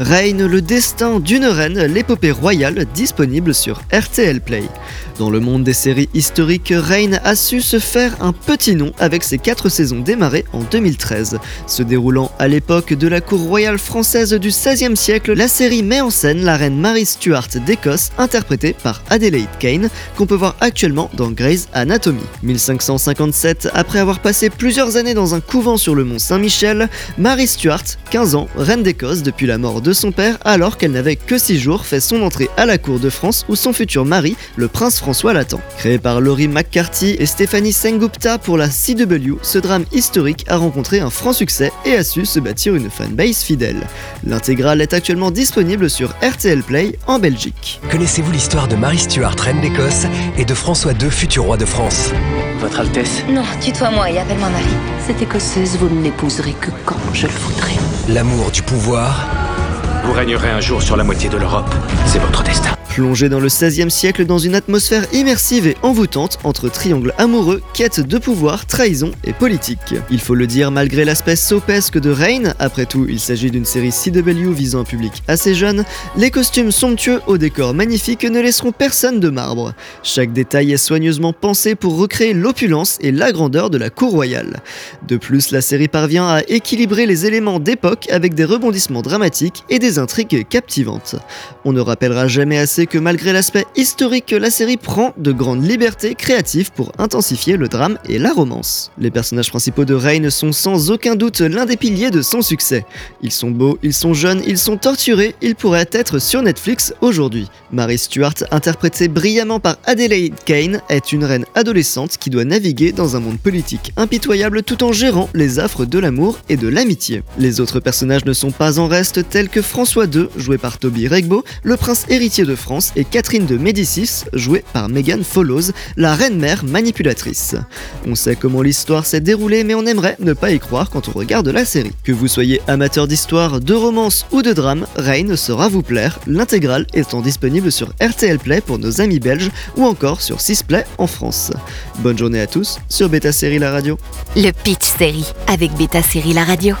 Règne le destin d'une reine, l'épopée royale disponible sur RTL Play. Dans le monde des séries historiques, Reign a su se faire un petit nom avec ses quatre saisons démarrées en 2013. Se déroulant à l'époque de la cour royale française du XVIe siècle, la série met en scène la reine Mary Stuart d'Écosse, interprétée par Adelaide Kane, qu'on peut voir actuellement dans Grey's Anatomy. 1557, après avoir passé plusieurs années dans un couvent sur le mont Saint-Michel, Mary Stuart, 15 ans, reine d'Écosse depuis la mort de son père, alors qu'elle n'avait que 6 jours, fait son entrée à la cour de France où son futur mari, le prince François, l'attend. Créé par Laurie McCarthy et Stéphanie Sengupta pour la CW, ce drame historique a rencontré un franc succès et a su se bâtir une fanbase fidèle. L'intégrale est actuellement disponible sur RTL Play en Belgique. Connaissez-vous l'histoire de Marie Stuart, reine d'Écosse, et de François II, futur roi de France? Votre Altesse? Non, tutoie-moi et appelle-moi Marie. Cette écossaise, vous ne l'épouserez que quand je le voudrais. L'amour du pouvoir. Vous régnerez un jour sur la moitié de l'Europe. C'est votre destin. Plongé dans le XVIe siècle dans une atmosphère immersive et envoûtante entre triangles amoureux, quête de pouvoir, trahison et politique. Il faut le dire malgré l'aspect sopesque de Reign, après tout il s'agit d'une série CW visant un public assez jeune, les costumes somptueux au décor magnifique ne laisseront personne de marbre. Chaque détail est soigneusement pensé pour recréer l'opulence et la grandeur de la cour royale. De plus, la série parvient à équilibrer les éléments d'époque avec des rebondissements dramatiques et des intrigues captivantes. On ne rappellera jamais assez que malgré l'aspect historique, la série prend de grandes libertés créatives pour intensifier le drame et la romance. Les personnages principaux de Reign sont sans aucun doute l'un des piliers de son succès. Ils sont beaux, ils sont jeunes, ils sont torturés, ils pourraient être sur Netflix aujourd'hui. Mary Stuart, interprétée brillamment par Adelaide Kane, est une reine adolescente qui doit naviguer dans un monde politique impitoyable tout en gérant les affres de l'amour et de l'amitié. Les autres personnages ne sont pas en reste tels que François II, joué par Toby Regbo, le prince héritier de France, et Catherine de Médicis, jouée par Megan Follows, la reine-mère manipulatrice. On sait comment l'histoire s'est déroulée, mais on aimerait ne pas y croire quand on regarde la série. Que vous soyez amateur d'histoire, de romance ou de drame, Reign saura vous plaire, l'intégrale étant disponible sur RTL Play pour nos amis belges ou encore sur 6play en France. Bonne journée à tous sur Beta Série La Radio. Le Pitch Série avec Beta Série La Radio.